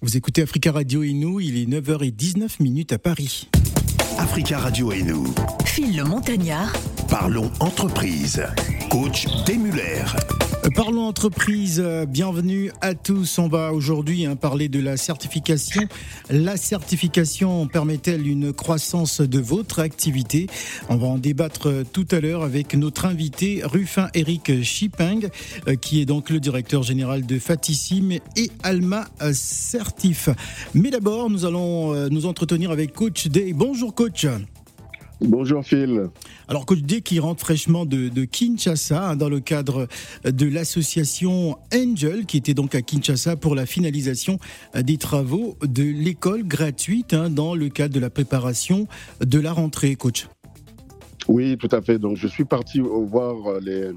Vous écoutez Africa Radio et nous, il est 9h19 minutes à Paris. Africa Radio et nous. Phil le Montagnard. Parlons entreprise. Coach Demuller. Parlons entreprise, bienvenue à tous. On va aujourd'hui hein, parler de la certification. La certification permet-elle une croissance de votre activité? On va en débattre tout à l'heure avec notre invité Rufin Eric Chiping, euh, qui est donc le directeur général de Fatissime et Alma Certif. Mais d'abord, nous allons euh, nous entretenir avec Coach Day. Bonjour coach. Bonjour Phil. Alors Coach D qui rentre fraîchement de, Kinshasa hein, dans le cadre de l'association Angel qui était donc à Kinshasa pour la finalisation euh, des travaux de l'école gratuite hein, dans le cadre de la préparation de la rentrée, coach. Oui, tout à fait. Donc, je suis parti voir euh, les,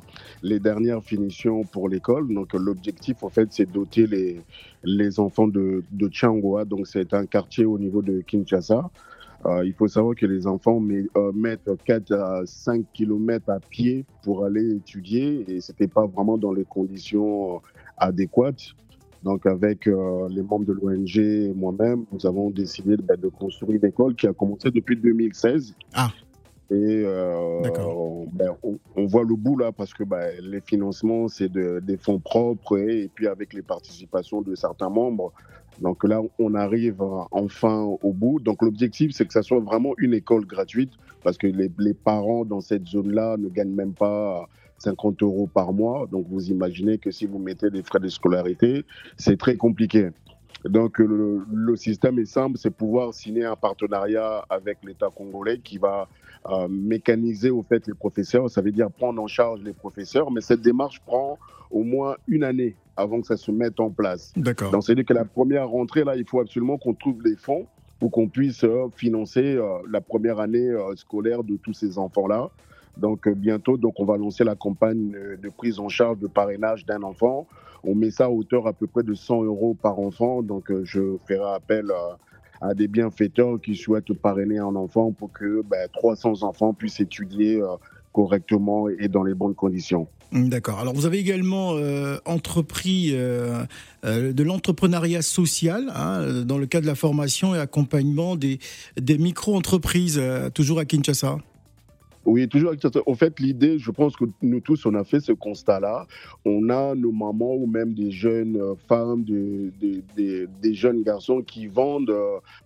les dernières finitions pour l'école. Donc, l'objectif, en fait, c'est doter les, les enfants de, de. Donc, c'est un quartier au niveau de Kinshasa. Euh, il faut savoir que les enfants euh, mettent 4 à 5 km à pied pour aller étudier et ce n'était pas vraiment dans les conditions euh, adéquates. Donc, avec les membres de l'ONG et moi-même, nous avons décidé de, ben, de construire une école qui a commencé depuis 2016. Ah. Et ben, on, voit le bout là parce que ben, les financements, c'est de, des fonds propres et, et, puis avec les participations de certains membres, donc là, on arrive enfin au bout. Donc l'objectif, c'est que ça soit vraiment une école gratuite parce que les, parents dans cette zone-là ne gagnent même pas 50 euros par mois. Donc vous imaginez que si vous mettez des frais de scolarité, c'est très compliqué. Donc le, système est simple, c'est pouvoir signer un partenariat avec l'État congolais qui va euh, mécaniser au fait les professeurs. Ça veut dire prendre en charge les professeurs, mais cette démarche prend au moins une année avant que ça se mette en place. D'accord. Donc, c'est-à-dire que la première rentrée, là, il faut absolument qu'on trouve les fonds pour qu'on puisse euh, financer euh, la première année scolaire de tous ces enfants-là. Donc bientôt, donc on va lancer la campagne de prise en charge de parrainage d'un enfant. On met ça à hauteur à peu près de 100 euros par enfant. Donc je ferai appel à des bienfaiteurs qui souhaitent parrainer un enfant pour que 300 ben, enfants puissent étudier correctement et dans les bonnes conditions. D'accord. Alors vous avez également euh, entrepris euh, euh, de l'entrepreneuriat social hein, dans le cadre de la formation et accompagnement des micro-entreprises, toujours à Kinshasa. Oui, toujours. En fait, l'idée, je pense que nous tous, on a fait ce constat-là. On a nos mamans ou même des jeunes femmes, des, des, jeunes garçons qui vendent,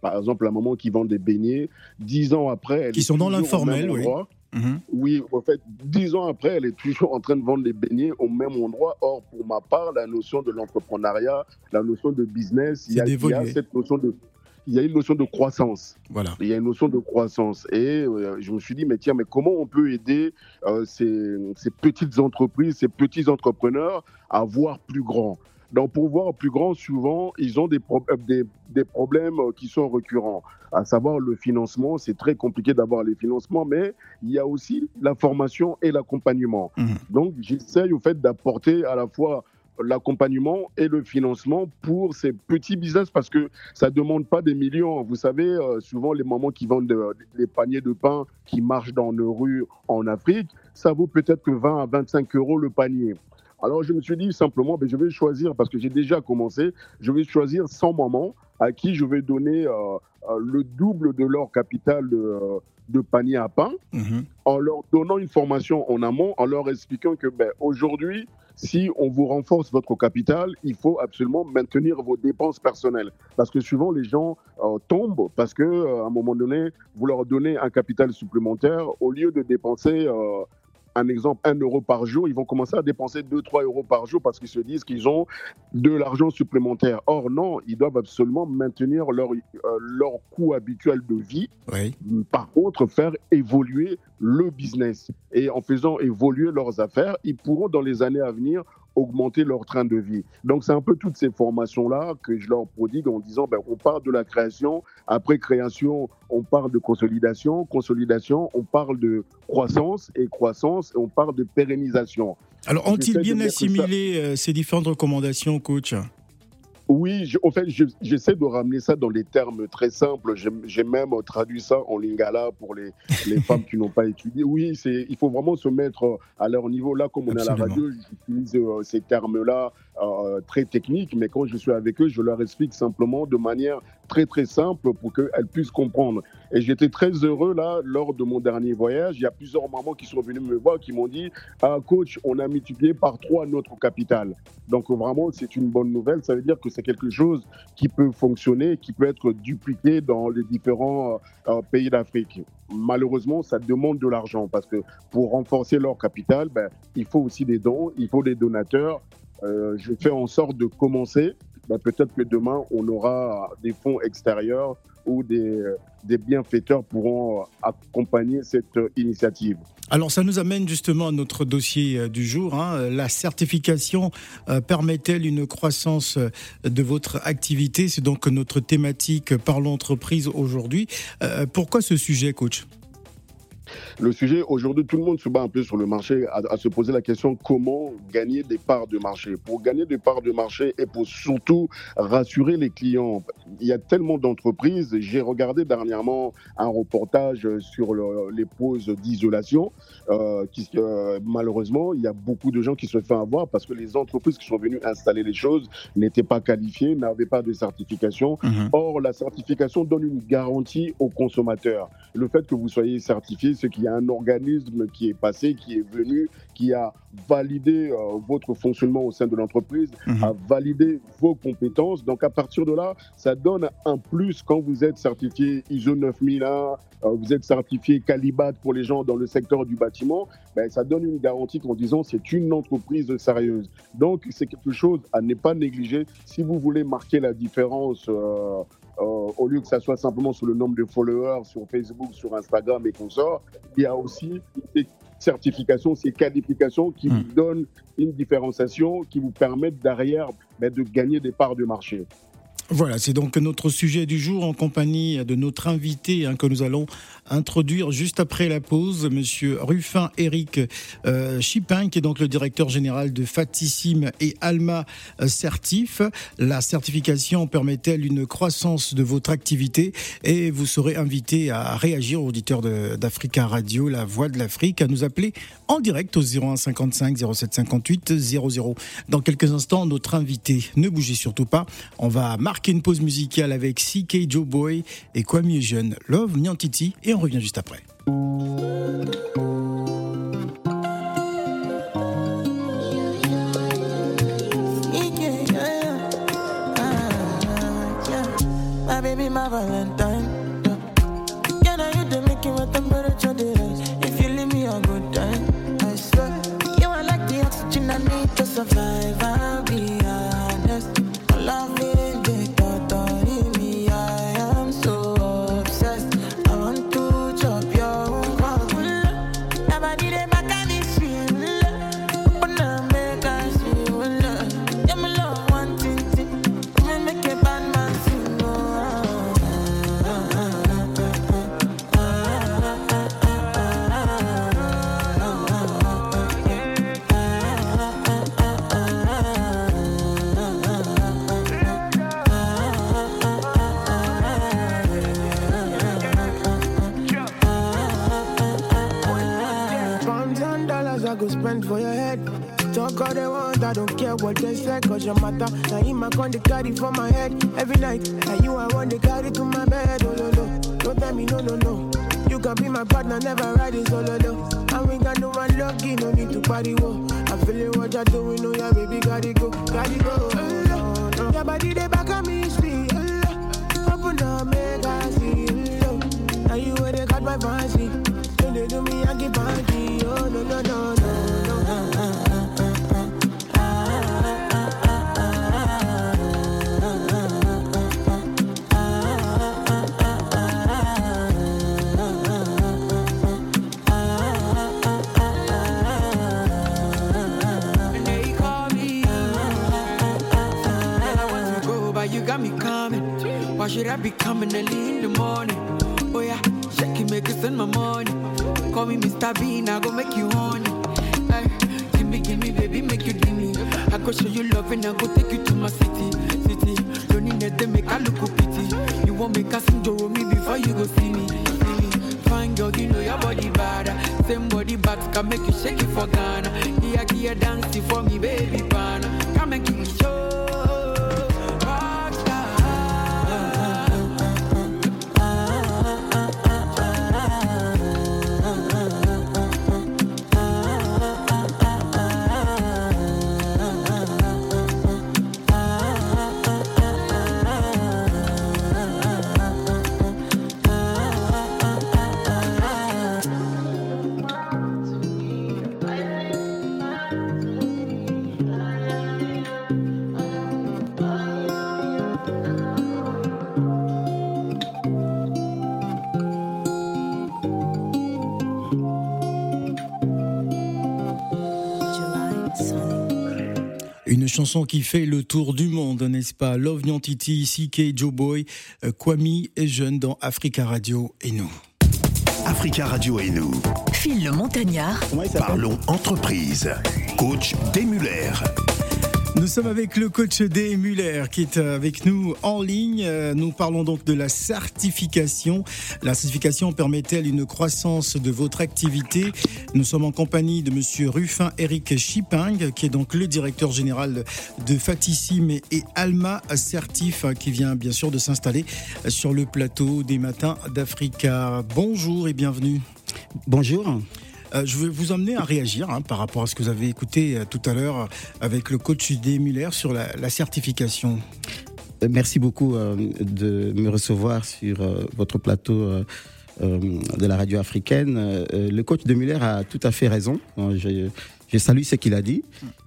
par exemple, la maman qui vend des beignets. Dix ans après, elle qui sont dans l'informel, oui. Mhm. Oui, en fait, dix ans après, elle est toujours en train de vendre des beignets au même endroit. Or, pour ma part, la notion de l'entrepreneuriat, la notion de business, il y, a, cette notion de il y a une notion de croissance. Voilà. Il y a une notion de croissance. Et euh, je me suis dit, mais tiens, mais comment on peut aider euh, ces, ces, petites entreprises, ces petits entrepreneurs à voir plus grand? Donc, pour voir plus grand, souvent, ils ont des, euh, des, problèmes qui sont récurrents, à savoir le financement. C'est très compliqué d'avoir les financements, mais il y a aussi la formation et l'accompagnement. Mmh. Donc, j'essaye au fait d'apporter à la fois l'accompagnement et le financement pour ces petits business parce que ça ne demande pas des millions. Vous savez, euh, souvent les mamans qui vendent des paniers de pain qui marchent dans nos rues en Afrique, ça vaut peut-être que 20 à 25 euros le panier. Alors je me suis dit simplement, ben, je vais choisir, parce que j'ai déjà commencé, je vais choisir 100 mamans à qui je vais donner euh, euh, le double de leur capital de, panier à pain, mhm. en leur donnant une formation en amont, en leur expliquant que ben, aujourd'hui, si on vous renforce votre capital, il faut absolument maintenir vos dépenses personnelles. Parce que souvent, les gens euh, tombent parce qu'à un moment donné, vous leur donnez un capital supplémentaire au lieu de dépenser un exemple, 1 euro par jour, ils vont commencer à dépenser 2-3 euros par jour parce qu'ils se disent qu'ils ont de l'argent supplémentaire. Or, non, ils doivent absolument maintenir leur, euh, leur coût habituel de vie. Par contre, faire évoluer le business. Et en faisant évoluer leurs affaires, ils pourront, dans les années à venir, augmenter leur train de vie. Donc c'est un peu toutes ces formations-là que je leur prodigue en disant, ben, on parle de la création, après création, on parle de consolidation, consolidation, on parle de croissance, et croissance, on parle de pérennisation. Alors ont-ils bien assimilé euh, ces différentes recommandations, coach? Oui, en fait, j'essaie de ramener ça dans des termes très simples. J'ai même traduit ça en lingala pour les, les femmes qui n'ont pas étudié. Oui, il faut vraiment se mettre à leur niveau. Là, comme on est à la radio, j'utilise euh, ces termes-là euh, très techniques, mais quand je suis avec eux, je leur explique simplement de manière très très simple pour qu'elles puissent comprendre. Et j'étais très heureux là lors de mon dernier voyage. Il y a plusieurs mamans qui sont venues me voir, qui m'ont dit ah, Coach, on a multiplié par trois notre capital. Donc vraiment, c'est une bonne nouvelle. Ça veut dire que c'est quelque chose qui peut fonctionner, qui peut être dupliqué dans les différents euh, pays d'Afrique. Malheureusement, ça demande de l'argent parce que pour renforcer leur capital, ben, il faut aussi des dons, il faut des donateurs. Euh, je fais en sorte de commencer. Ben, peut-être que demain, on aura des fonds extérieurs ou des, des bienfaiteurs pourront accompagner cette initiative. Alors ça nous amène justement à notre dossier euh, du jour. Hein. La certification euh, permet-elle une croissance euh, de votre activité? C'est donc notre thématique Parlons entreprise aujourd'hui. Pourquoi ce sujet, coach? Le sujet, aujourd'hui, tout le monde se bat un peu sur le marché à, se poser la question comment gagner des parts de marché? Pour gagner des parts de marché et pour surtout rassurer les clients. Il y a tellement d'entreprises. J'ai regardé dernièrement un reportage sur les pauses d'isolation. Euh, qui, euh, malheureusement, il y a beaucoup de gens qui se font avoir parce que les entreprises qui sont venues installer les choses n'étaient pas qualifiées, n'avaient pas de certification. Mhm. Or, la certification donne une garantie aux consommateurs. Le fait que vous soyez certifié, qu'il y a un organisme qui est passé, qui est venu, qui a validé euh, votre fonctionnement au sein de l'entreprise, mhm. a validé vos compétences. Donc à partir de là, ça donne un plus quand vous êtes certifié ISO 9001, euh, vous êtes certifié Calibat pour les gens dans le secteur du bâtiment, ben, ça donne une garantie en disant c'est une entreprise sérieuse. Donc c'est quelque chose à ne pas négliger si vous voulez marquer la différence. Euh, euh, au lieu que ça soit simplement sur le nombre de followers sur Facebook, sur Instagram et consorts, il y a aussi certifications, ces qualifications qui hmm. vous donnent une différenciation, qui vous permettent derrière ben, de gagner des parts de marché. Voilà, c'est donc notre sujet du jour en compagnie de notre invité hein, que nous allons introduire juste après la pause, Monsieur Ruffin Eric euh, Chipin, qui est donc le directeur général de Fatissime et Alma Certif. La certification permet-elle une croissance de votre activité Et vous serez invité à réagir, auditeurs d'Africa Radio, la voix de l'Afrique, à nous appeler en direct au 01 55 07 58 00. Dans quelques instants, notre invité, ne bougez surtout pas, on va marquer marquer une pause musicale avec CK Joe Boy et Kwame Jeune, Love Nyantiti, et on revient juste après. What they say, cause your matter. Now in my con, they carry for my head every night. And you, I want to carry to my bed, oh no, no. Don't tell me no, no, no. You can be my partner, never ride it solo, no. And we got no one lucky, no need to party, whoa. I feel it, what you're doing, oh yeah, baby, gotta go, gotta go. Should I be coming early in the morning? Oh yeah, shake it, make it send my money. Call me Mr. Bean, I go make you honey. Give me, give me, baby, make you me. I go show you love and I go take you to my city, city. Don't need to make I look pity. You won't make a sing me before you go see me, see me. Fine girl, you know your body bad. Same body back can make you shake it for Ghana. Here, here, dance it for me, baby, chanson qui fait le tour du monde, n'est-ce pas? Love Nyantiti, CK, Joe Boy, euh, Kwame est jeune dans Africa Radio et nous. Africa Radio et nous. Phil le Montagnard. Parlons entreprise. Coach Muller. Nous sommes avec le coach D. Muller qui est avec nous en ligne. Nous parlons donc de la certification. La certification permet-elle une croissance de votre activité? Nous sommes en compagnie de monsieur Ruffin Eric Chiping qui est donc le directeur général de Fatissim et Alma Certif qui vient bien sûr de s'installer sur le plateau des matins d'Africa. Bonjour et bienvenue. Bonjour. Euh, je vais vous emmener à réagir hein, par rapport à ce que vous avez écouté euh, tout à l'heure avec le coach D. Muller sur la, certification. Euh, merci beaucoup de me recevoir sur votre plateau de la radio africaine. le coach de Muller a tout à fait raison. Je, salue ce qu'il a dit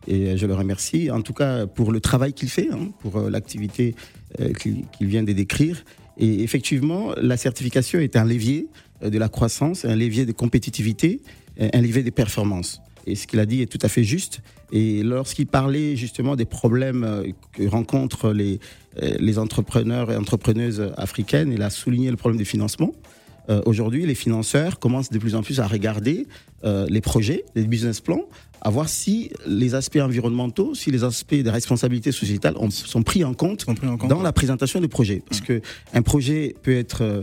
et je le remercie en tout cas pour le travail qu'il fait, hein, pour l'activité qu'il vient de décrire. Et effectivement, la certification est un levier de la croissance, un levier de compétitivité un levier des performances. Et ce qu'il a dit est tout à fait juste. Et lorsqu'il parlait justement des problèmes euh, que rencontrent les, euh, les entrepreneurs et entrepreneuses africaines, il a souligné le problème du financement. Euh, aujourd'hui, les financeurs commencent de plus en plus à regarder les projets, les business plans, à voir si les aspects environnementaux, si les aspects de responsabilité sociétale sont pris en compte, dans la présentation du projet. Parce que un projet peut être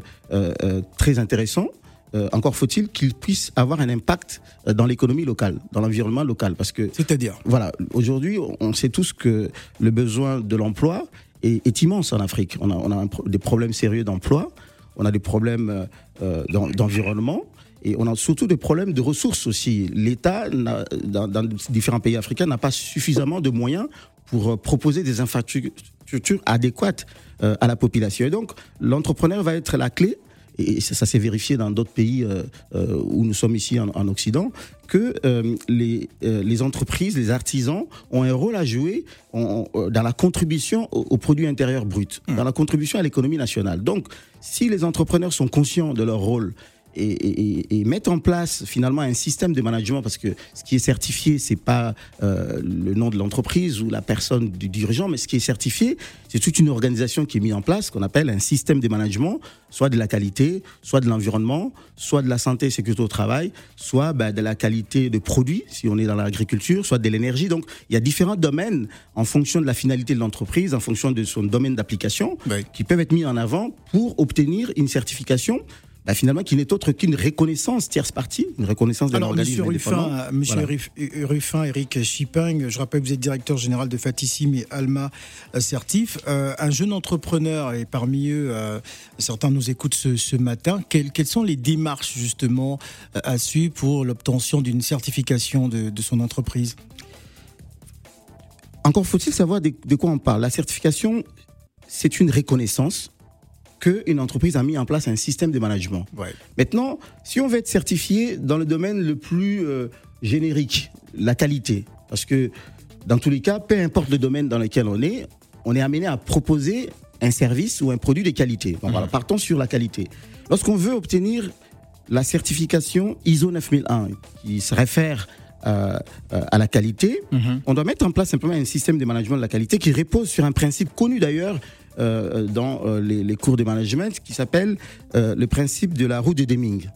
très intéressant, euh, encore faut-il qu'il puisse avoir un impact euh, dans l'économie locale, dans l'environnement local. Parce que, c'est-à-dire, voilà, aujourd'hui, on sait tous que le besoin de l'emploi est, immense en Afrique. On a, on a des problèmes sérieux d'emploi, on a des problèmes euh, d'environnement. Et on a surtout des problèmes de ressources aussi. L'État, dans, dans, différents pays africains, n'a pas suffisamment de moyens pour proposer des infrastructures adéquates à la population. Et donc, l'entrepreneur va être la clé et ça, s'est vérifié dans d'autres pays euh, euh, où nous sommes ici en, Occident, que euh, les, les entreprises, les artisans ont un rôle à jouer dans la contribution au, produit intérieur brut, mmh. dans la contribution à l'économie nationale. Donc, si les entrepreneurs sont conscients de leur rôle et, mettre en place finalement un système de management parce que ce qui est certifié c'est pas euh, le nom de l'entreprise ou la personne du dirigeant mais ce qui est certifié c'est toute une organisation qui est mise en place qu'on appelle un système de management soit de la qualité soit de l'environnement soit de la santé et sécurité au travail soit bah, de la qualité de produits si on est dans l'agriculture soit de l'énergie. Donc il y a différents domaines en fonction de la finalité de l'entreprise en fonction de son domaine d'application qui peuvent être mis en avant pour obtenir une certification bah, finalement, qui n'est autre qu'une reconnaissance tierce partie, une reconnaissance de l'organisme Ruffin, Monsieur Ruffin, Eric Chiping, je rappelle que vous êtes directeur général de Fatissim et Alma Certif. Euh, un jeune entrepreneur, et parmi eux, euh, certains nous écoutent ce, matin, quelles, sont les démarches justement euh, à suivre pour l'obtention d'une certification de, son entreprise? Encore faut-il savoir de quoi on parle. La certification, c'est une reconnaissance qu'une entreprise a mis en place un système de management. Maintenant, si on veut être certifié dans le domaine le plus euh, générique, la qualité, parce que dans tous les cas, peu importe le domaine dans lequel on est, on est amené à proposer un service ou un produit de qualité. voilà, mhm. partons sur la qualité. Lorsqu'on veut obtenir la certification ISO 9001, qui se réfère euh, euh, à la qualité, mhm. on doit mettre en place simplement un système de management de la qualité qui repose sur un principe connu d'ailleurs euh, dans euh, les, cours de management qui s'appelle euh, le principe de la roue de Deming.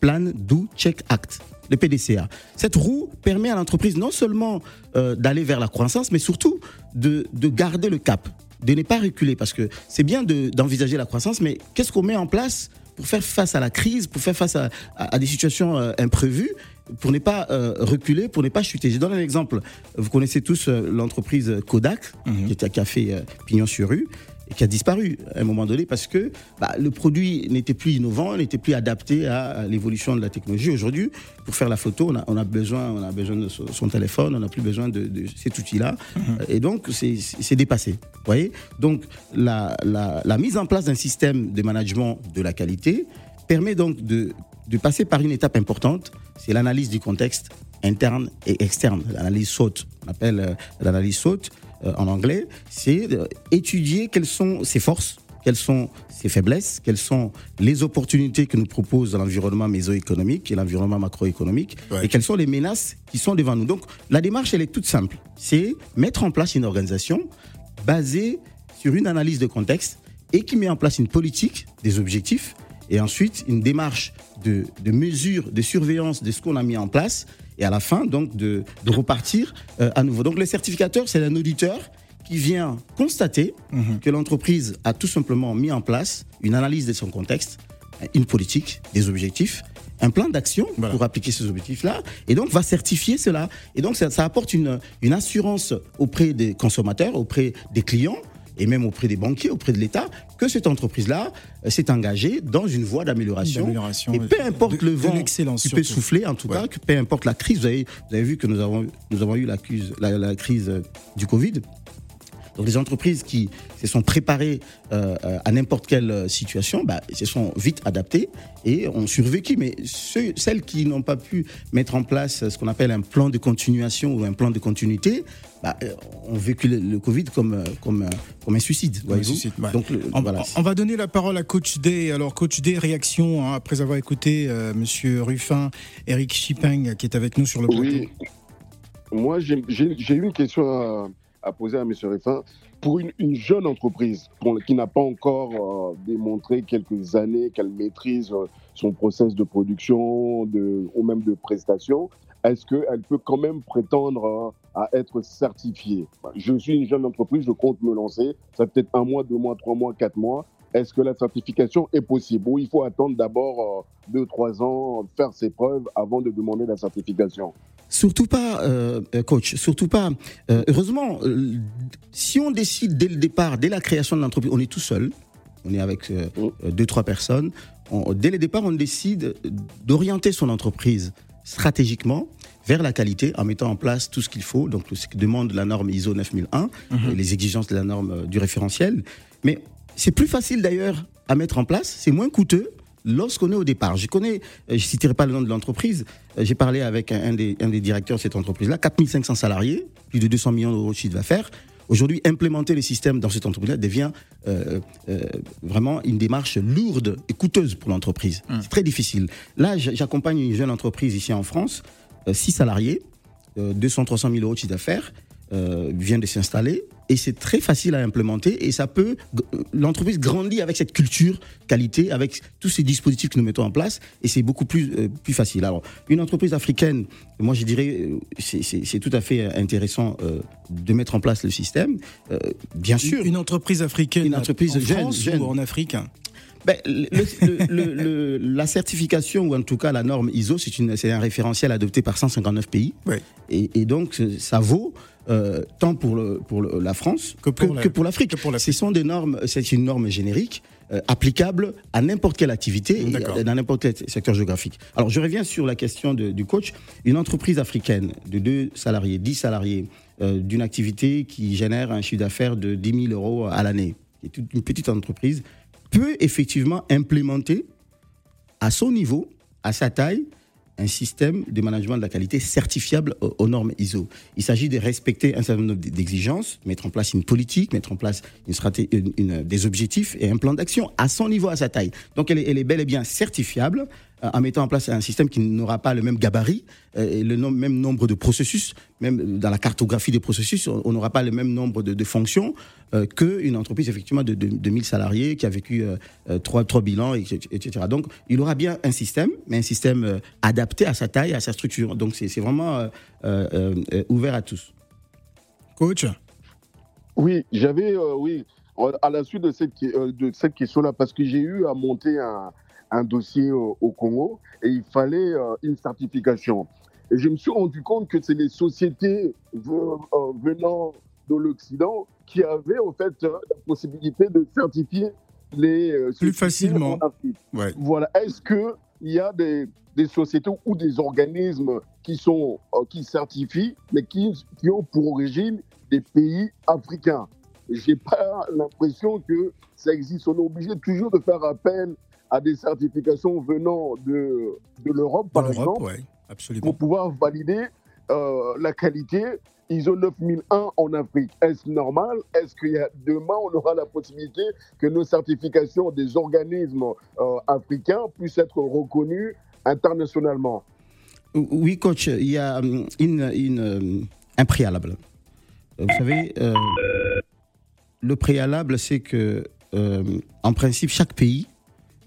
Plan, Do, Check, Act le PDCA. Cette roue permet à l'entreprise non seulement d'aller vers la croissance, mais surtout de, de, garder le cap, de ne pas reculer, parce que c'est bien d'envisager la croissance, mais qu'est-ce qu'on met en place pour faire face à la crise, pour faire face à, à, des situations imprévues pour ne pas reculer, pour ne pas chuter? Je donne un exemple. Vous connaissez tous l'entreprise Kodak, mhm. qui, a, qui, a, fait pignon sur rue qui a disparu à un moment donné parce que bah, le produit n'était plus innovant, n'était plus adapté à, l'évolution de la technologie. Aujourd'hui, pour faire la photo, on a, besoin, on a besoin de son téléphone, on n'a plus besoin de, cet outil-là, mhm. et donc c'est dépassé. voyez Donc la, la, mise en place d'un système de management de la qualité permet donc de, de passer par une étape importante, c'est l'analyse du contexte interne et externe, l'analyse saute, on appelle euh, l'analyse saute. Euh, en anglais, c'est étudier quelles sont ses forces, quelles sont ses faiblesses, quelles sont les opportunités que nous propose l'environnement mésoéconomique et l'environnement macroéconomique, et quelles sont les menaces qui sont devant nous. Donc la démarche, elle est toute simple. C'est mettre en place une organisation basée sur une analyse de contexte et qui met en place une politique, des objectifs, et ensuite une démarche de, de mesure, de surveillance de ce qu'on a mis en place, et à la fin, donc, de, de repartir euh, à nouveau. Donc, le certificateur, c'est un auditeur qui vient constater mhm. que l'entreprise a tout simplement mis en place une analyse de son contexte, une politique, des objectifs, un plan d'action pour appliquer ces objectifs-là, et donc va certifier cela. Et donc ça, ça apporte une, une assurance auprès des consommateurs, auprès des clients, et même auprès des banquiers, auprès de l'État, que cette entreprise-là euh, s'est engagée dans une voie d'amélioration. Et peu importe le vent qui peut souffler, en tout cas, que peu importe la crise, vous avez, vous avez vu que nous avons, nous avons eu la, la, la crise euh, du Covid. Donc les entreprises qui se sont préparées euh, à n'importe quelle situation, bah, se sont vite adaptées et ont survécu. Mais ceux, celles qui n'ont pas pu mettre en place ce qu'on appelle un plan de continuation ou un plan de continuité, bah, euh, ont vécu le, Covid comme, euh, comme, comme un suicide. Donc, on, voilà. on, va donner la parole à Coach D. Alors Coach D, réaction hein, après avoir écouté euh, Monsieur Ruffin, Eric Chipeng qui est avec nous sur le plateau. Oui. Moi, j'ai eu une question à à poser à M. Réfin. Pour une, jeune entreprise qui n'a pas encore euh, démontré quelques années qu'elle maîtrise euh, son process de production ou même de prestation, est-ce qu'elle peut quand même prétendre euh, à être certifiée? Je suis une jeune entreprise, je compte me lancer. Ça peut être un mois, deux mois, trois mois, quatre mois. Est-ce que la certification est possible? Ou il faut attendre d'abord deux, trois ans, faire ses preuves avant de demander la certification Surtout pas, euh, coach, surtout pas. Euh, heureusement, euh, si on décide dès le départ, dès la création de l'entreprise, on est tout seul, on est avec deux, trois personnes, dès le départ, on décide d'orienter son entreprise stratégiquement vers la qualité en mettant en place tout ce qu'il faut, donc ce que demande la norme ISO 9001, mm-hmm. les exigences de la norme du référentiel. Mais c'est plus facile d'ailleurs à mettre en place, c'est moins coûteux lorsqu'on est au départ. Je connais, euh, je citerai pas le nom de l'entreprise, euh, j'ai parlé avec un, des, un des directeurs de cette entreprise-là, 4500 salariés, plus de 200 millions d'euros de chiffre d'affaires. Aujourd'hui, implémenter les systèmes dans cette entreprise-là devient euh, vraiment une démarche lourde et coûteuse pour l'entreprise. Hum. C'est très difficile. Là, j'accompagne une jeune entreprise ici en France, 6 salariés, 200-300 000 euros de chiffre d'affaires, vient de s'installer et c'est très facile à implémenter et ça peut l'entreprise grandit avec cette culture qualité avec tous ces dispositifs que nous mettons en place et c'est beaucoup plus euh, plus facile alors une entreprise africaine moi je dirais euh, c'est tout à fait intéressant euh, de mettre en place le système bien sûr une entreprise africaine une entreprise en jeune, France jeune. ou en Afrique? Ben, le, la certification, ou en tout cas la norme ISO, c'est un référentiel adopté par 159 pays. Et, et, donc, ça vaut euh, tant pour, le, pour la France que pour, l'Afrique. Ce sont des normes, c'est une norme générique. Euh, applicable à n'importe quelle activité dans n'importe quel secteur géographique. Alors je reviens sur la question du coach. Une entreprise africaine de deux salariés, 10 salariés, euh, d'une activité qui génère un chiffre d'affaires de 10 000 euros à l'année, une petite entreprise, peut effectivement implémenter à son niveau, à sa taille, un système de management de la qualité certifiable aux, normes ISO. Il s'agit de respecter un certain nombre d'exigences, mettre en place une politique, mettre en place une stratégie, une, des objectifs et un plan d'action à son niveau, à sa taille. Donc elle est, elle est bel et bien certifiable en mettant en place un système qui n'aura pas le même gabarit euh, et le même nombre de processus, même dans la cartographie des processus, on n'aura pas le même nombre de, fonctions euh, qu'une entreprise effectivement de, de, 1000 salariés qui a vécu trois, trois bilans, etc. Donc il aura bien un système, mais un système adapté à sa taille, à sa structure. Donc c'est vraiment ouvert à tous. Coach? Oui, j'avais, oui, à la suite de cette, de cette question-là, parce que j'ai eu à monter un un dossier au, Congo et il fallait euh, une certification. Et je me suis rendu compte que c'est les sociétés euh, venant de l'Occident qui avaient en fait euh, la possibilité de certifier les plus facilement. Ouais. Voilà. Est-ce que il y a des, des, sociétés ou des organismes qui sont qui certifient, mais qui, qui ont pour origine des pays africains? J'ai pas l'impression que ça existe. On est obligé toujours de faire appel à des certifications venant de, de l'Europe, par exemple, absolument. pour pouvoir valider la qualité, ISO 9001 en Afrique. Est-ce normal? Est-ce qu'il y a demain, on aura la possibilité que nos certifications des organismes africains puissent être reconnues internationalement? Oui, coach, il y a hum, une, un préalable. Vous savez, le préalable, c'est que, en principe, chaque pays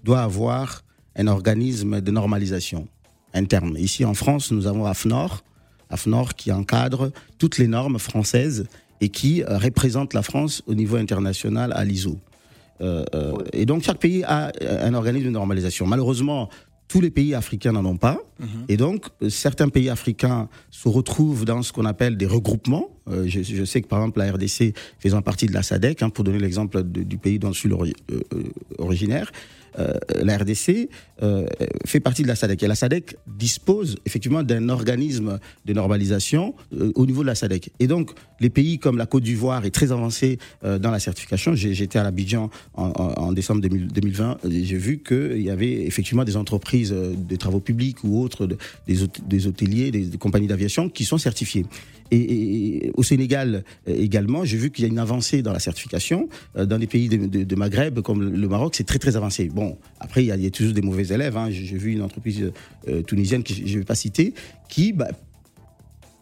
doit avoir un organisme de normalisation interne. Ici en France, nous avons AFNOR, AFNOR qui encadre toutes les normes françaises et qui euh, représente la France au niveau international à l'ISO. Euh, euh, et donc chaque pays a un organisme de normalisation. Malheureusement, tous les pays africains n'en ont pas. Mhm. Et donc, certains pays africains se retrouvent dans ce qu'on appelle des regroupements. je, sais que, par exemple, la RDC faisant partie de la SADC, hein, pour donner l'exemple du pays dont je suis originaire, euh, la RDC euh, fait partie de la SADC. Et la SADC dispose effectivement d'un organisme de normalisation euh, au niveau de la SADC. Et donc, les pays comme la Côte d'Ivoire est très avancé dans la certification. J'étais à l'Abidjan en, décembre 2020. J'ai vu qu'il y avait effectivement des entreprises de travaux publics ou autres, des, hôteliers, des compagnies d'aviation qui sont certifiés. Et, au Sénégal également, j'ai vu qu'il y a une avancée dans la certification. Dans des pays de, Maghreb comme le Maroc, c'est très très avancé. Après, il y a, toujours des mauvais élèves. Hein. J'ai vu une entreprise euh, tunisienne que je ne vais pas citer qui bah,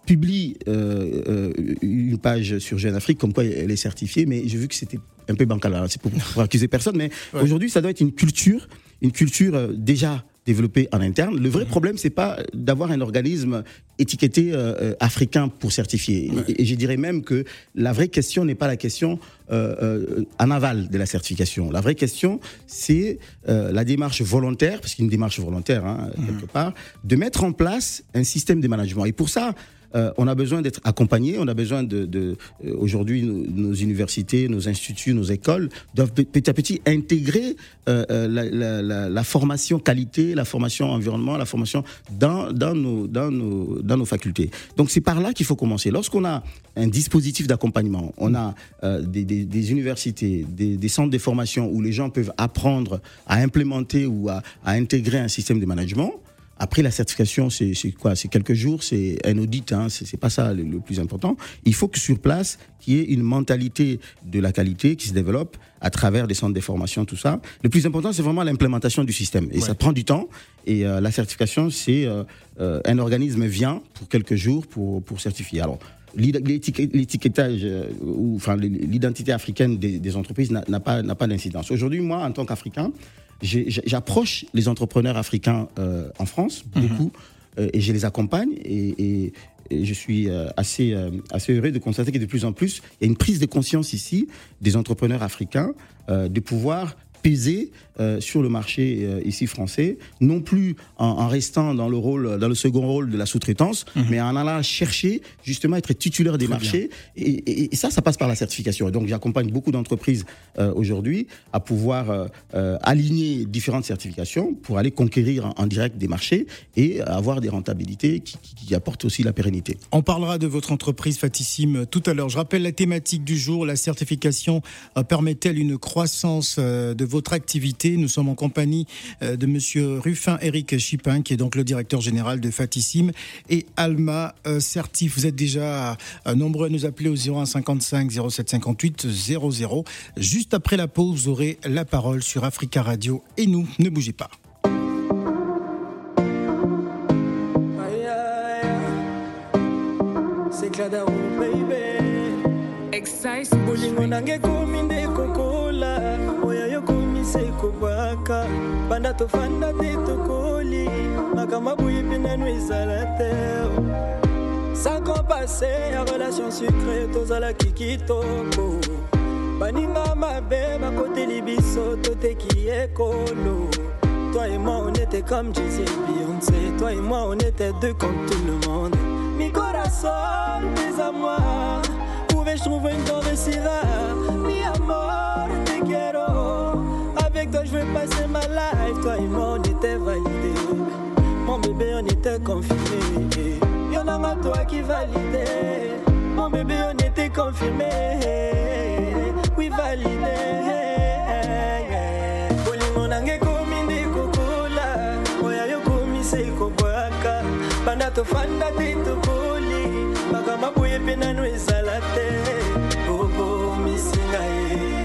publie une page sur Jeune Afrique comme quoi elle est certifiée, mais j'ai vu que c'était un peu bancal. C'est pour, pour, accuser personne, mais aujourd'hui, ça doit être une culture, une culture déjà développé en interne. Le vrai mhm. problème, c'est pas d'avoir un organisme étiqueté euh, euh, africain pour certifier. Et, je dirais même que la vraie question n'est pas la question euh, en aval de la certification. La vraie question, c'est la démarche volontaire, parce qu'il y a une démarche volontaire hein, mhm. quelque part, de mettre en place un système de management. Et pour ça, euh, on a besoin d'être accompagné, on a besoin de, euh, aujourd'hui nos, universités, nos instituts, nos écoles doivent petit à petit intégrer euh, la, formation qualité, la formation environnement, la formation dans, nos, dans, nos, dans nos facultés. Donc c'est par là qu'il faut commencer. Lorsqu'on a un dispositif d'accompagnement, on a des, universités, des, centres de formation où les gens peuvent apprendre à implémenter ou à intégrer un système de management. Après, la certification, c'est quoi? C'est quelques jours, c'est un audit, hein, c'est pas ça le, plus important. Il faut que sur place, qu'il y ait une mentalité de la qualité qui se développe à travers des centres de formation, tout ça. Le plus important, c'est vraiment l'implémentation du système. Et ça prend du temps. Et euh, la certification, c'est euh, euh, un organisme vient pour quelques jours pour, pour certifier. Alors, l'étiquetage ou enfin l'identité africaine des, des entreprises n'a pas, pas d'incidence. Aujourd'hui, moi, en tant qu'Africain, j'approche les entrepreneurs africains euh, en France, mhm. beaucoup, euh, et je les accompagne. Et, je suis euh, assez, assez heureux de constater que de plus en plus, il y a une prise de conscience ici des entrepreneurs africains de pouvoir peser euh, sur le marché euh, ici français, non plus en, restant dans le rôle, dans le second rôle de la sous-traitance, mhm. mais en allant chercher justement être titulaire des marchés. Et, ça, ça passe par la certification. Et donc, j'accompagne beaucoup d'entreprises euh, aujourd'hui à pouvoir aligner différentes certifications pour aller conquérir en, direct des marchés et avoir des rentabilités qui, qui, apportent aussi la pérennité. On parlera de votre entreprise Fatissime tout à l'heure. Je rappelle la thématique du jour. La certification permet-elle une croissance de votre activité. Nous sommes en compagnie euh, de Monsieur Ruffin Eric Chipin, qui est donc le directeur général de Fatissime, et Alma euh, Certif. Vous êtes déjà euh, nombreux à nous appeler au 0155 0758 00. Juste après la pause, vous aurez la parole sur Africa Radio. Et nous, ne bougez pas. Kaka banda tofanda te tokoli makambo boyi mpinanu ezala te sanko pase ya relation sucre tozalaki kitoko baninga mabe bakoteli biso toteki ekolo. Toi et moi on était comme Jay-Z et Beyoncé. Toi et moi on était deux comme tout le monde. Mi corazón, tes moi Pouvais-je trouver une rare Mi amor, je veux passer ma life. Toi et moi, on était validés. Mon bébé, on était confirmé. Y'en a toi qui validé. Mon bébé, on était confirmé. Oui, validé. Banda tofanda te tokoli boyebi nanu ezala te obomisinga ye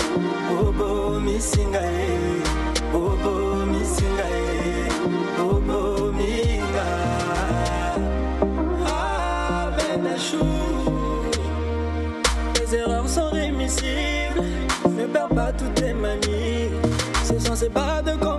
obomisinga ye ce sont ces pas de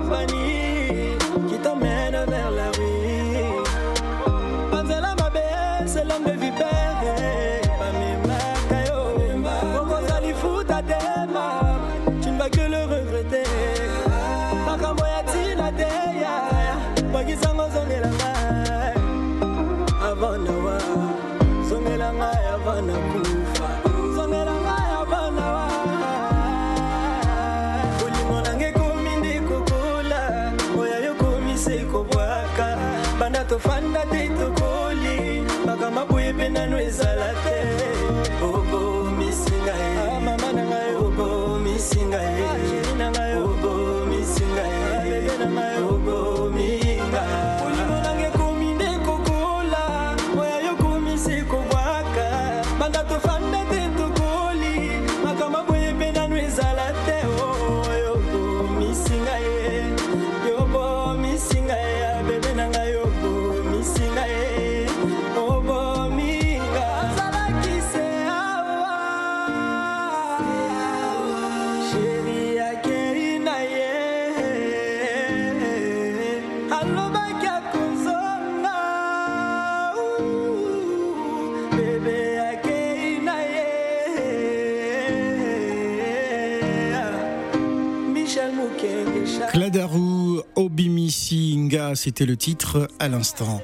c'était le titre à l'instant.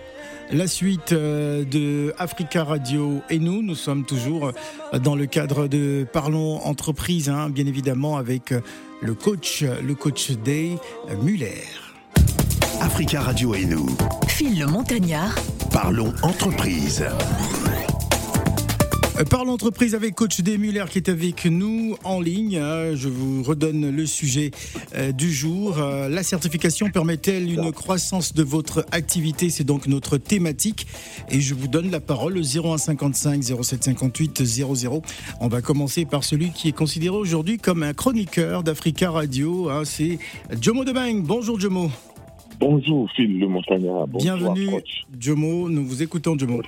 La suite euh, de Africa Radio et nous, nous sommes toujours dans le cadre de Parlons Entreprise, hein, bien évidemment avec le coach, le coach Day Muller. Africa Radio et nous. Phil le Montagnard. Parlons entreprise. Euh, Parlons entreprise avec coach Day Muller qui est avec nous en ligne. hein. Je vous redonne le sujet euh, du jour. Euh, La certification permet-elle une croissance de votre activité? C'est donc notre thématique. Et je vous donne la parole au 0155 0758 00. On va commencer par celui qui est considéré aujourd'hui comme un chroniqueur d'Africa Radio. hein. C'est Jomo Debang. Bonjour Jomo. Bonjour Phil le Montagnard. Bonjour, Bienvenue coach. Jomo. Nous vous écoutons Jomo.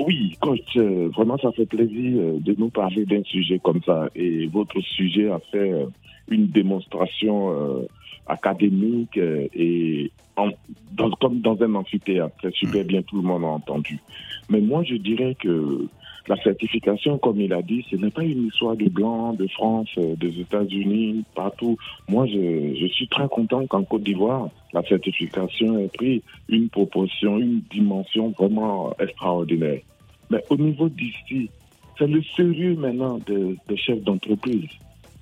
Oui, coach, euh, vraiment ça fait plaisir euh, de nous parler d'un sujet comme ça. Et votre sujet a fait euh, une démonstration euh, académique et en- dans- comme dans un amphithéâtre. Super bien, tout le monde a entendu. Mais moi, je dirais que la certification, comme il a dit, ce n'est pas une histoire de blanc, de France, euh, des États-Unis, partout. Moi, je, suis très content qu'en Côte d'Ivoire, la certification ait pris une proportion, une dimension vraiment extraordinaire. Mais au niveau d'ici, c'est le sérieux maintenant des, chefs d'entreprise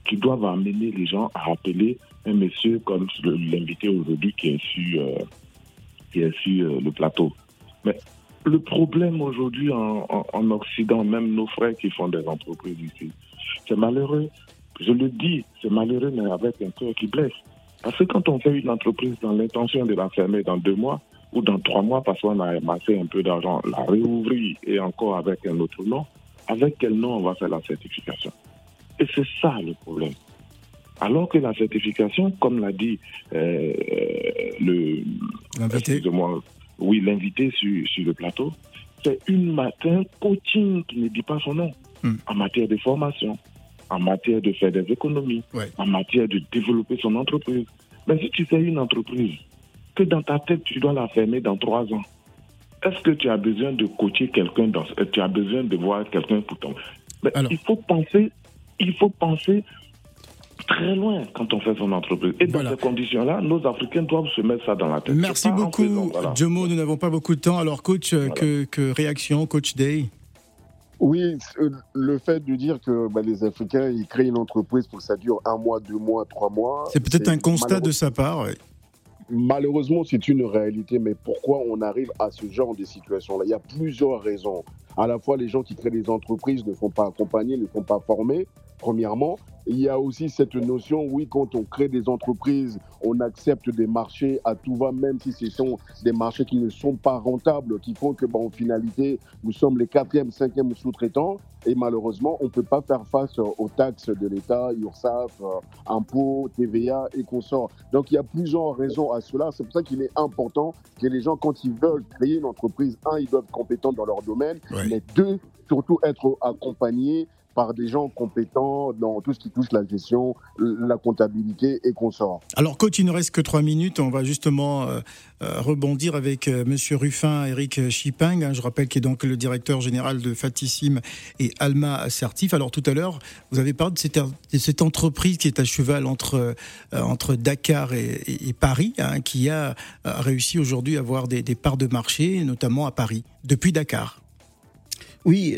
qui doivent amener les gens à rappeler un monsieur comme l'invité aujourd'hui qui est sur, euh, qui est sur euh, le plateau. Mais le problème aujourd'hui en, en- en Occident, même nos frères qui font des entreprises ici, c'est malheureux. Je le dis, c'est malheureux, mais avec un cœur qui blesse. Parce que quand on fait une entreprise dans l'intention de la fermer dans deux mois ou dans trois mois parce qu'on a amassé un peu d'argent, la réouvrir et encore avec un autre nom, avec quel nom on va faire la certification? Et c'est ça le problème. Alors que la certification, comme l'a dit euh, le, L'invité. excusez-moi, oui, l'invité sur, sur le plateau, c'est une matin coaching qui ne dit pas son nom Hmm. en matière de formation, en matière de faire des économies, Ouais. en matière de développer son entreprise. Mais si tu fais une entreprise, que dans ta tête, tu dois la fermer dans trois ans, est-ce que tu as besoin de coacher quelqu'un dans, tu as besoin de voir quelqu'un pour ton. Mais Alors. il faut penser, il faut penser très loin quand on fait son entreprise. Et dans Voilà. ces conditions-là, nos Africains doivent se mettre ça dans la tête. Merci beaucoup, faisant, voilà. Jomo. Nous n'avons pas beaucoup de temps. Alors, coach, euh, que, que réaction, coach Day? Oui, euh, le fait de dire que bah, les Africains, ils créent une entreprise pour que ça dure un mois, deux mois, trois mois. C'est peut-être un constat de sa part. ouais. Malheureusement, c'est une réalité, mais pourquoi on arrive à ce genre de situation-là? Il y a plusieurs raisons. À la fois, les gens qui créent des entreprises ne sont pas accompagnés, ne sont pas formés. Premièrement. Il y a aussi cette notion, oui, quand on crée des entreprises, on accepte des marchés à tout va, même si ce sont des marchés qui ne sont pas rentables, qui font que, en finalité, nous sommes les quatrièmes, cinquièmes sous-traitants, et malheureusement, on ne peut pas faire face aux taxes de l'État, URSAF, euh, impôts, TVA et consorts. Donc, il y a plusieurs raisons à cela. C'est pour ça qu'il est important que les gens, quand ils veulent créer une entreprise, un, ils doivent être compétents dans leur domaine, mais deux, surtout être accompagnés par des gens compétents dans tout ce qui touche la gestion, la comptabilité et consorts. Alors, coach, il ne reste que trois minutes. On va justement euh, euh, rebondir avec M. Euh, Monsieur Ruffin, Eric Chiping. Hein, je rappelle qu'il est donc le directeur général de Fatissime et Alma Assertif. Alors, tout à l'heure, vous avez parlé de cette, de cette, entreprise qui est à cheval entre, entre Dakar et, Paris, hein, qui a réussi aujourd'hui à avoir des, des, parts de marché, notamment à Paris, depuis Dakar. Oui,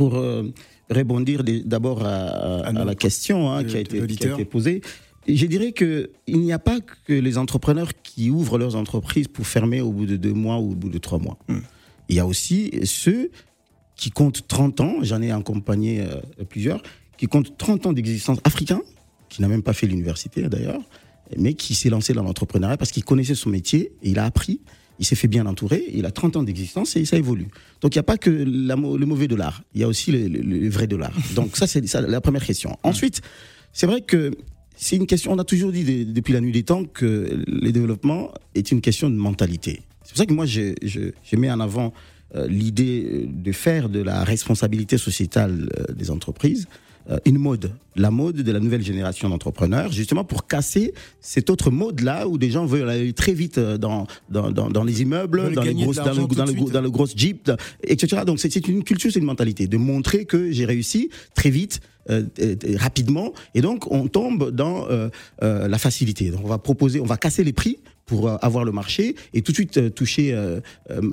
pour euh, répondre d'abord à, la question hein, qui, a été, posée. Je dirais qu'il n'y a pas que les entrepreneurs qui ouvrent leurs entreprises pour fermer au bout de deux mois ou au bout de trois mois. Hmm. Il y a aussi ceux qui comptent 30 ans, j'en ai accompagné euh, plusieurs, qui comptent 30 ans d'existence africain, qui n'a même pas fait l'université d'ailleurs, mais qui s'est lancé dans l'entrepreneuriat parce qu'il connaissait son métier et il a appris il s'est fait bien entourer, il a 30 ans d'existence et ça évolue. Donc il n'y a pas que le mauvais dollar, il y a aussi le, vrai dollar. Donc ça, c'est la première question. Ensuite, c'est vrai que c'est une question, on a toujours dit depuis la nuit des temps que le développement est une question de mentalité. C'est pour ça que moi, je, mets en avant euh, l'idée de faire de la responsabilité sociétale euh, des entreprises une mode, la mode de la nouvelle génération d'entrepreneurs, justement pour casser cette autre mode-là où des gens veulent aller très vite euh, dans, dans, dans, les immeubles, dans, les grosses, dans, le, dans, le, dans le gros jeep, etc. Donc c'est une culture, c'est une mentalité de montrer que j'ai réussi très vite. Euh, rapidement et donc on tombe dans la facilité. Donc on va proposer, on va casser les prix pour avoir le marché et tout de suite toucher,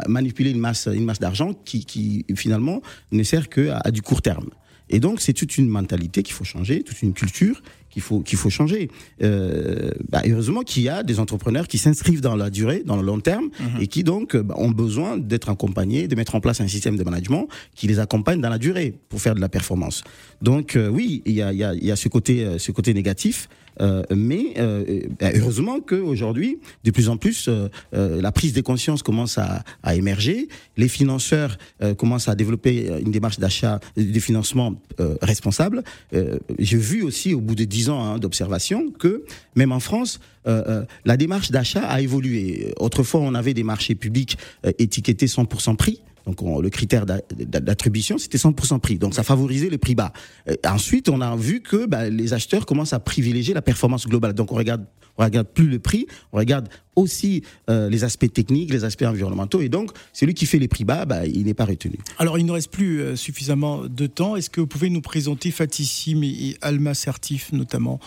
manipuler une masse, une masse d'argent qui, qui finalement ne sert que à du court terme. Et donc, c'est toute une mentalité qu'il faut changer, toute une culture qu'il faut, qu'il faut changer. Euh, bah, heureusement qu'il y a des entrepreneurs qui s'inscrivent dans la durée, dans le long terme, mhm. et qui donc bah, ont besoin d'être accompagnés, de mettre en place un système de management qui les accompagne dans la durée pour faire de la performance. Donc euh, oui, il y a, y, a, y a, ce côté, euh, ce côté négatif. Euh, mais euh, bah, heureusement qu'aujourd'hui, de plus en plus, euh, la prise de conscience commence à, à émerger. Les financeurs commencent à développer une démarche d'achat, de financement responsable. J'ai vu aussi, au bout de dix ans hein, d'observation, que même en France, la démarche d'achat a évolué. Autrefois, on avait des marchés publics étiquetés 100% prix. Donc le critère d'attribution, c'était 100% prix. Donc ça favorisait les prix bas. ensuite, on a vu que bah, les acheteurs commencent à privilégier la performance globale. Donc on regarde, on regarde plus le prix, on regarde aussi euh, les aspects techniques, les aspects environnementaux. Et donc, celui qui fait les prix bas, bah, il n'est pas retenu. Alors, il ne reste plus euh, suffisamment de temps. Est-ce que vous pouvez nous présenter Fatissime et Alma Certif, notamment?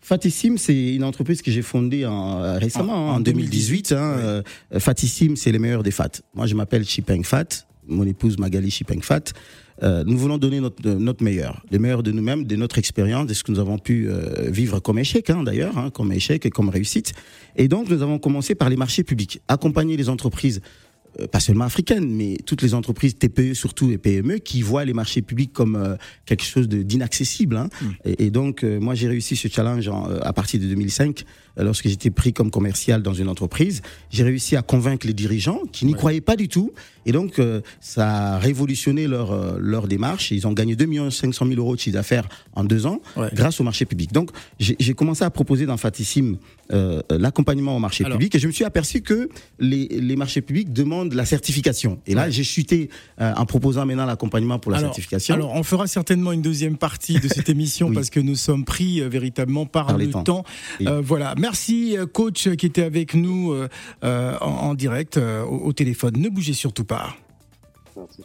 Fatissime, c'est une entreprise que j'ai fondée en, récemment, en, 2018. Hein, euh, Fatissime, c'est les meilleurs des fat. Moi, je m'appelle Chipeng Fat. Mon épouse Magali Chipeng Fat. Euh, nous voulons donner notre, notre meilleur, le meilleur de nous-mêmes, de notre expérience, de ce que nous avons pu euh, vivre comme échec, hein, d'ailleurs, hein, comme échec et comme réussite. Et donc, nous avons commencé par les marchés publics, accompagner les entreprises euh, pas seulement africaines, mais toutes les entreprises TPE surtout et PME qui voient les marchés publics comme euh, quelque chose d'inaccessible. Hein. Mm. Et, donc, euh, moi, j'ai réussi ce challenge à partir de 2005, lorsque j'étais pris comme commercial dans une entreprise. J'ai réussi à convaincre les dirigeants qui n'y croyaient pas du tout. Et donc, ça a révolutionné leur, leur démarche. Ils ont gagné 2 500 000 euros de chiffre d'affaires en deux ans grâce au marché public. Donc, j'ai commencé à proposer dans Fatissime l'accompagnement au marché public et je me suis aperçu que les, les marchés publics demandent de la certification. Et là, j'ai chuté euh, en proposant maintenant l'accompagnement pour la certification. Alors, on fera certainement une deuxième partie de cette émission parce que nous sommes pris euh, véritablement par, le temps. Euh, voilà. Merci, coach, qui était avec nous en, direct au, téléphone. Ne bougez surtout pas. Merci,